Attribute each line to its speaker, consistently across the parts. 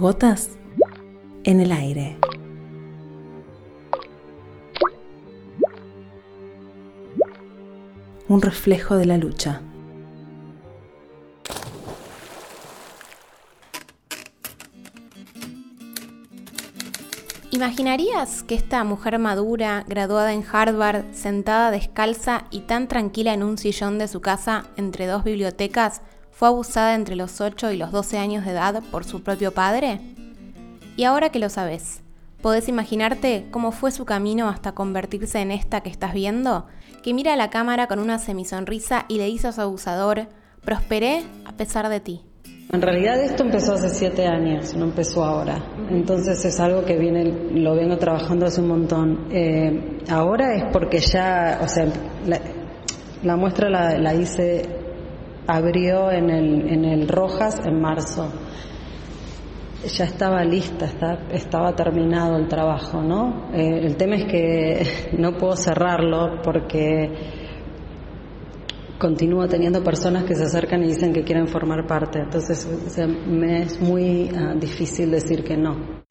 Speaker 1: Gotas en el aire. Un reflejo de la lucha.
Speaker 2: ¿Imaginarías que esta mujer madura, graduada en Harvard, sentada descalza y tan tranquila en un sillón de su casa entre dos bibliotecas, fue abusada entre los 8 y los 12 años de edad por su propio padre? Y ahora que lo sabes, ¿podés imaginarte cómo fue su camino hasta convertirse en esta que estás viendo? Que mira a la cámara con una semisonrisa y le dice a su abusador, prosperé a pesar de ti.
Speaker 3: En realidad esto empezó hace siete años, no empezó ahora. Entonces es algo que viene, lo vengo trabajando hace un montón. Eh, ahora es porque ya, o sea, la, muestra la, hice, abrió en el, en el Rojas en marzo. Ya estaba lista, estaba terminado el trabajo, ¿no? Eh, el tema es que no puedo cerrarlo porque continúo teniendo personas que se acercan y dicen que quieren formar parte. Entonces me es muy ah, difícil decir que no.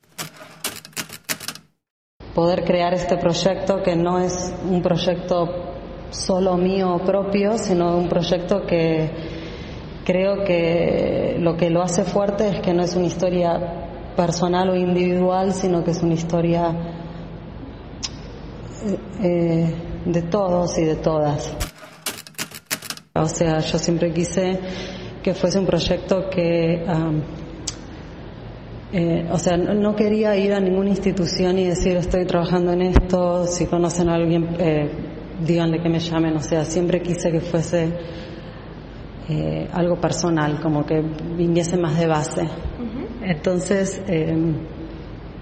Speaker 3: Poder crear este proyecto que no es un proyecto solo mío propio, sino un proyecto que creo que lo que lo hace fuerte es que no es una historia personal o individual, sino que es una historia eh, de todos y de todas. O sea, yo siempre quise que fuese un proyecto que, eh, o sea, no quería ir a ninguna institución y decir estoy trabajando en esto, si conocen a alguien, eh, díganle que me llamen, o sea, siempre quise que fuese eh, algo personal, como que viniese más de base. Entonces,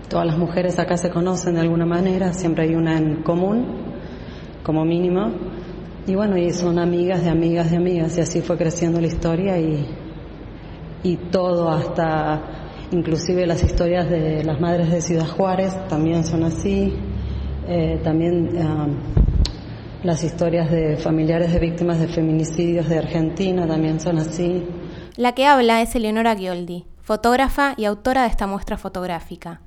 Speaker 3: todas las mujeres acá se conocen de alguna manera, siempre hay una en común, como mínimo. Y bueno, y son amigas de amigas de amigas, y así fue creciendo la historia y, y todo hasta inclusive las historias de las madres de Ciudad Juárez también son así, eh, también las historias de familiares de víctimas de feminicidios de Argentina también son así.
Speaker 2: La que habla es Eleonora Gioldi, fotógrafa y autora de esta muestra fotográfica.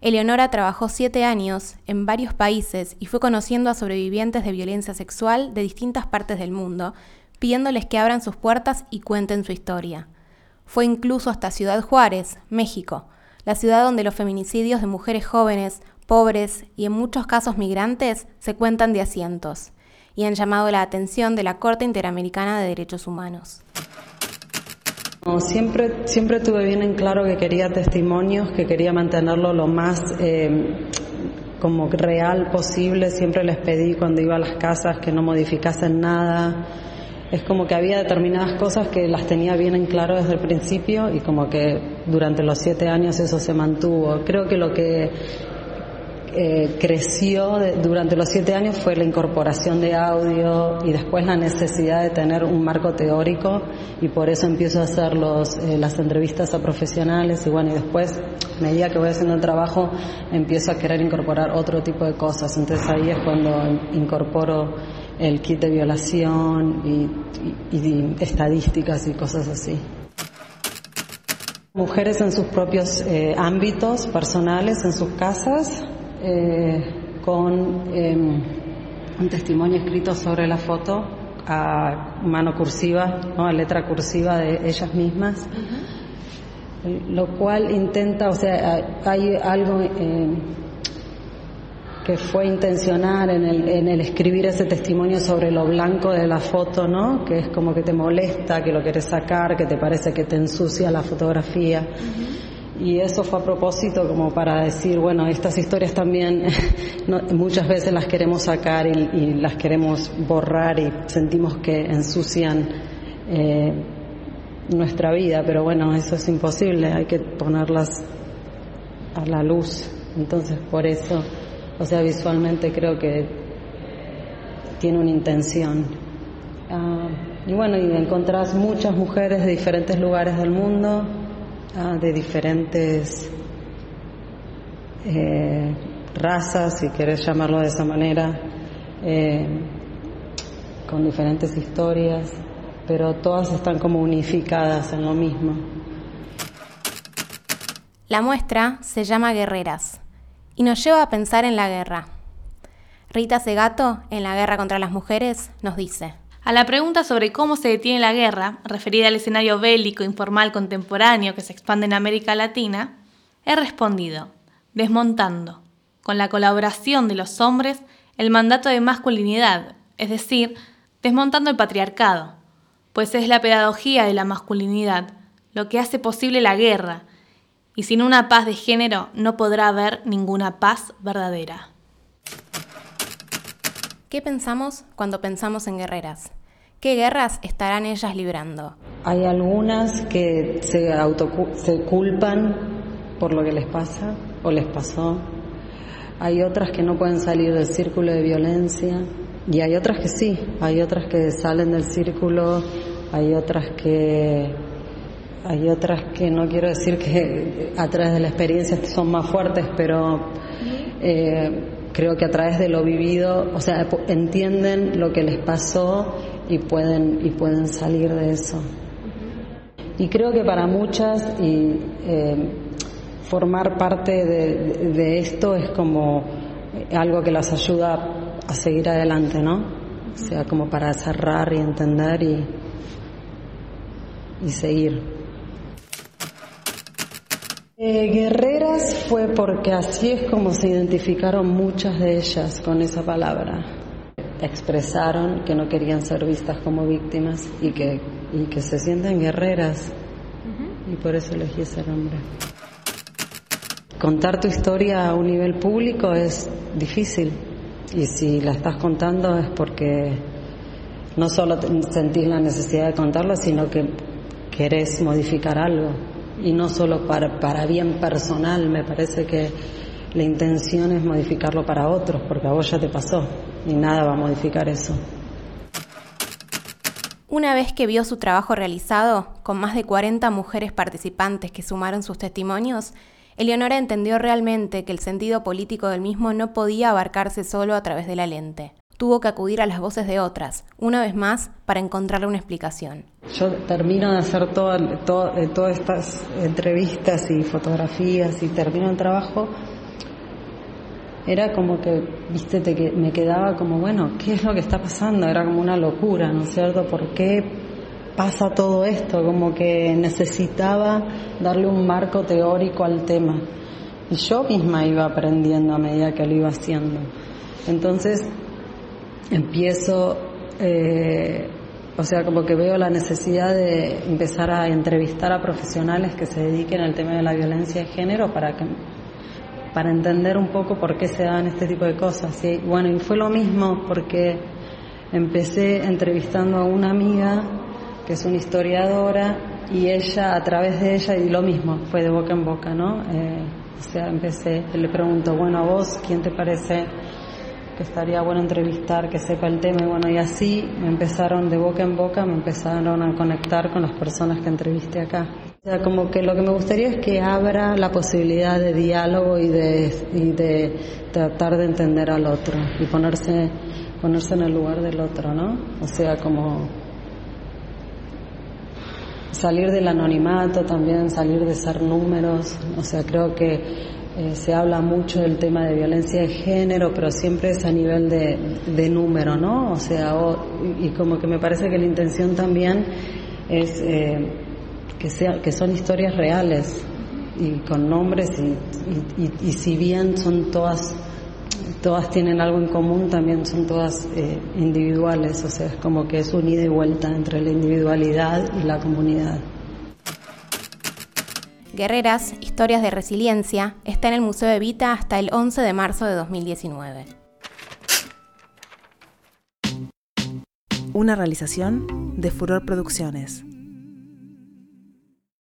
Speaker 2: Eleonora trabajó siete años en varios países y fue conociendo a sobrevivientes de violencia sexual de distintas partes del mundo, pidiéndoles que abran sus puertas y cuenten su historia. Fue incluso hasta Ciudad Juárez, México, la ciudad donde los feminicidios de mujeres jóvenes, pobres y en muchos casos migrantes se cuentan de asientos, y han llamado la atención de la Corte Interamericana de Derechos Humanos.
Speaker 3: Siempre, siempre tuve bien en claro que quería testimonios, que quería mantenerlo lo más eh, como real posible. Siempre les pedí cuando iba a las casas que no modificasen nada. Es como que había determinadas cosas que las tenía bien en claro desde el principio y como que durante los siete años eso se mantuvo. Creo que lo que eh, creció durante los siete años fue la incorporación de audio y después la necesidad de tener un marco teórico y por eso empiezo a hacer los, eh, las entrevistas a profesionales y bueno, y después, a medida que voy haciendo el trabajo, empiezo a querer incorporar otro tipo de cosas. Entonces ahí es cuando incorporo el kit de violación y, estadísticas y cosas así. Mujeres en sus propios eh, ámbitos personales, en sus casas, eh, con em, un testimonio escrito sobre la foto a mano cursiva, ¿no? a letra cursiva de ellas mismas, lo cual intenta, o sea, hay algo em, que fue intencionar en el, en el, escribir ese testimonio sobre lo blanco de la foto, ¿no? Que es como que te molesta, que lo quieres sacar, que te parece que te ensucia la fotografía. Y eso fue a propósito como para decir, bueno, estas historias también muchas veces las queremos sacar y, las queremos borrar y sentimos que ensucian eh, nuestra vida, pero bueno, eso es imposible, hay que ponerlas a la luz. Entonces, por eso, o sea, visualmente creo que tiene una intención. Ah, y bueno, y encontrás muchas mujeres de diferentes lugares del mundo, Ah, de diferentes eh, razas, si querés llamarlo de esa manera, eh, con diferentes historias, pero todas están como unificadas en lo mismo.
Speaker 2: La muestra se llama Guerreras y nos lleva a pensar en la guerra. Rita Segato, en La guerra contra las mujeres, nos dice.
Speaker 4: A la pregunta sobre cómo se detiene la guerra, referida al escenario bélico informal contemporáneo que se expande en América Latina, he respondido, desmontando, con la colaboración de los hombres, el mandato de masculinidad, es decir, desmontando el patriarcado, pues es la pedagogía de la masculinidad lo que hace posible la guerra, y sin una paz de género no podrá haber ninguna paz verdadera.
Speaker 2: ¿Qué pensamos cuando pensamos en guerreras? ¿Qué guerras estarán ellas librando?
Speaker 3: Hay algunas que se, auto, se culpan por lo que les pasa o les pasó. Hay otras que no pueden salir del círculo de violencia y hay otras que sí. Hay otras que salen del círculo, hay otras que hay otras que no quiero decir que a través de la experiencia son más fuertes, pero eh, creo que a través de lo vivido, o sea, entienden lo que les pasó y pueden, y pueden salir de eso. Y creo que para muchas y, eh, formar parte de, de, esto es como algo que las ayuda a seguir adelante, ¿no? O sea, como para cerrar y entender y, y seguir. Eh, fue porque así es como se identificaron muchas de ellas con esa palabra. Expresaron que no querían ser vistas como víctimas y que, y que se sienten guerreras. Y por eso elegí ese nombre. Contar tu historia a un nivel público es difícil. Y si la estás contando es porque no solo sentís la necesidad de contarla, sino que querés modificar algo y no solo para, para bien personal, me parece que la intención es modificarlo para otros, porque a vos ya te pasó y nada va a modificar eso.
Speaker 2: Una vez que vio su trabajo realizado, con más de 40 mujeres participantes que sumaron sus testimonios, Eleonora entendió realmente que el sentido político del mismo no podía abarcarse solo a través de la lente tuvo que acudir a las voces de otras, una vez más, para encontrarle una explicación.
Speaker 3: Yo termino de hacer eh, todas estas entrevistas y fotografías y termino el trabajo, era como que, viste, que me quedaba como, bueno, ¿qué es lo que está pasando? Era como una locura, ¿no es cierto? ¿Por qué pasa todo esto? Como que necesitaba darle un marco teórico al tema. Y yo misma iba aprendiendo a medida que lo iba haciendo. Entonces, empiezo, eh, o sea, como que veo la necesidad de empezar a entrevistar a profesionales que se dediquen al tema de la violencia de género para que para entender un poco por qué se dan este tipo de cosas. Y bueno, y fue lo mismo porque empecé entrevistando a una amiga que es una historiadora y ella, a través de ella, y lo mismo, fue de boca en boca, ¿no? Eh, o sea, empecé, le pregunto, bueno, a vos, ¿quién te parece que estaría bueno entrevistar, que sepa el tema, y bueno, y así me empezaron de boca en boca, me empezaron a conectar con las personas que entrevisté acá. O sea, como que lo que me gustaría es que abra la posibilidad de diálogo y de, y de tratar de entender al otro y ponerse, ponerse en el lugar del otro, ¿no? O sea, como salir del anonimato también, salir de ser números, o sea, creo que eh, se habla mucho del tema de violencia de género, pero siempre es a nivel de, número, ¿no? O sea, y como que me parece que la intención también es eh, que, sea, que son historias reales y con nombres y, si bien son todas todas tienen algo en común, también son todas eh, individuales, o sea, es como que es un ida y vuelta entre la individualidad y la comunidad.
Speaker 2: Guerreras, Historias de Resiliencia, está en el Museo de Vita hasta el 11 de marzo de 2019.
Speaker 1: Una realización de Furor Producciones.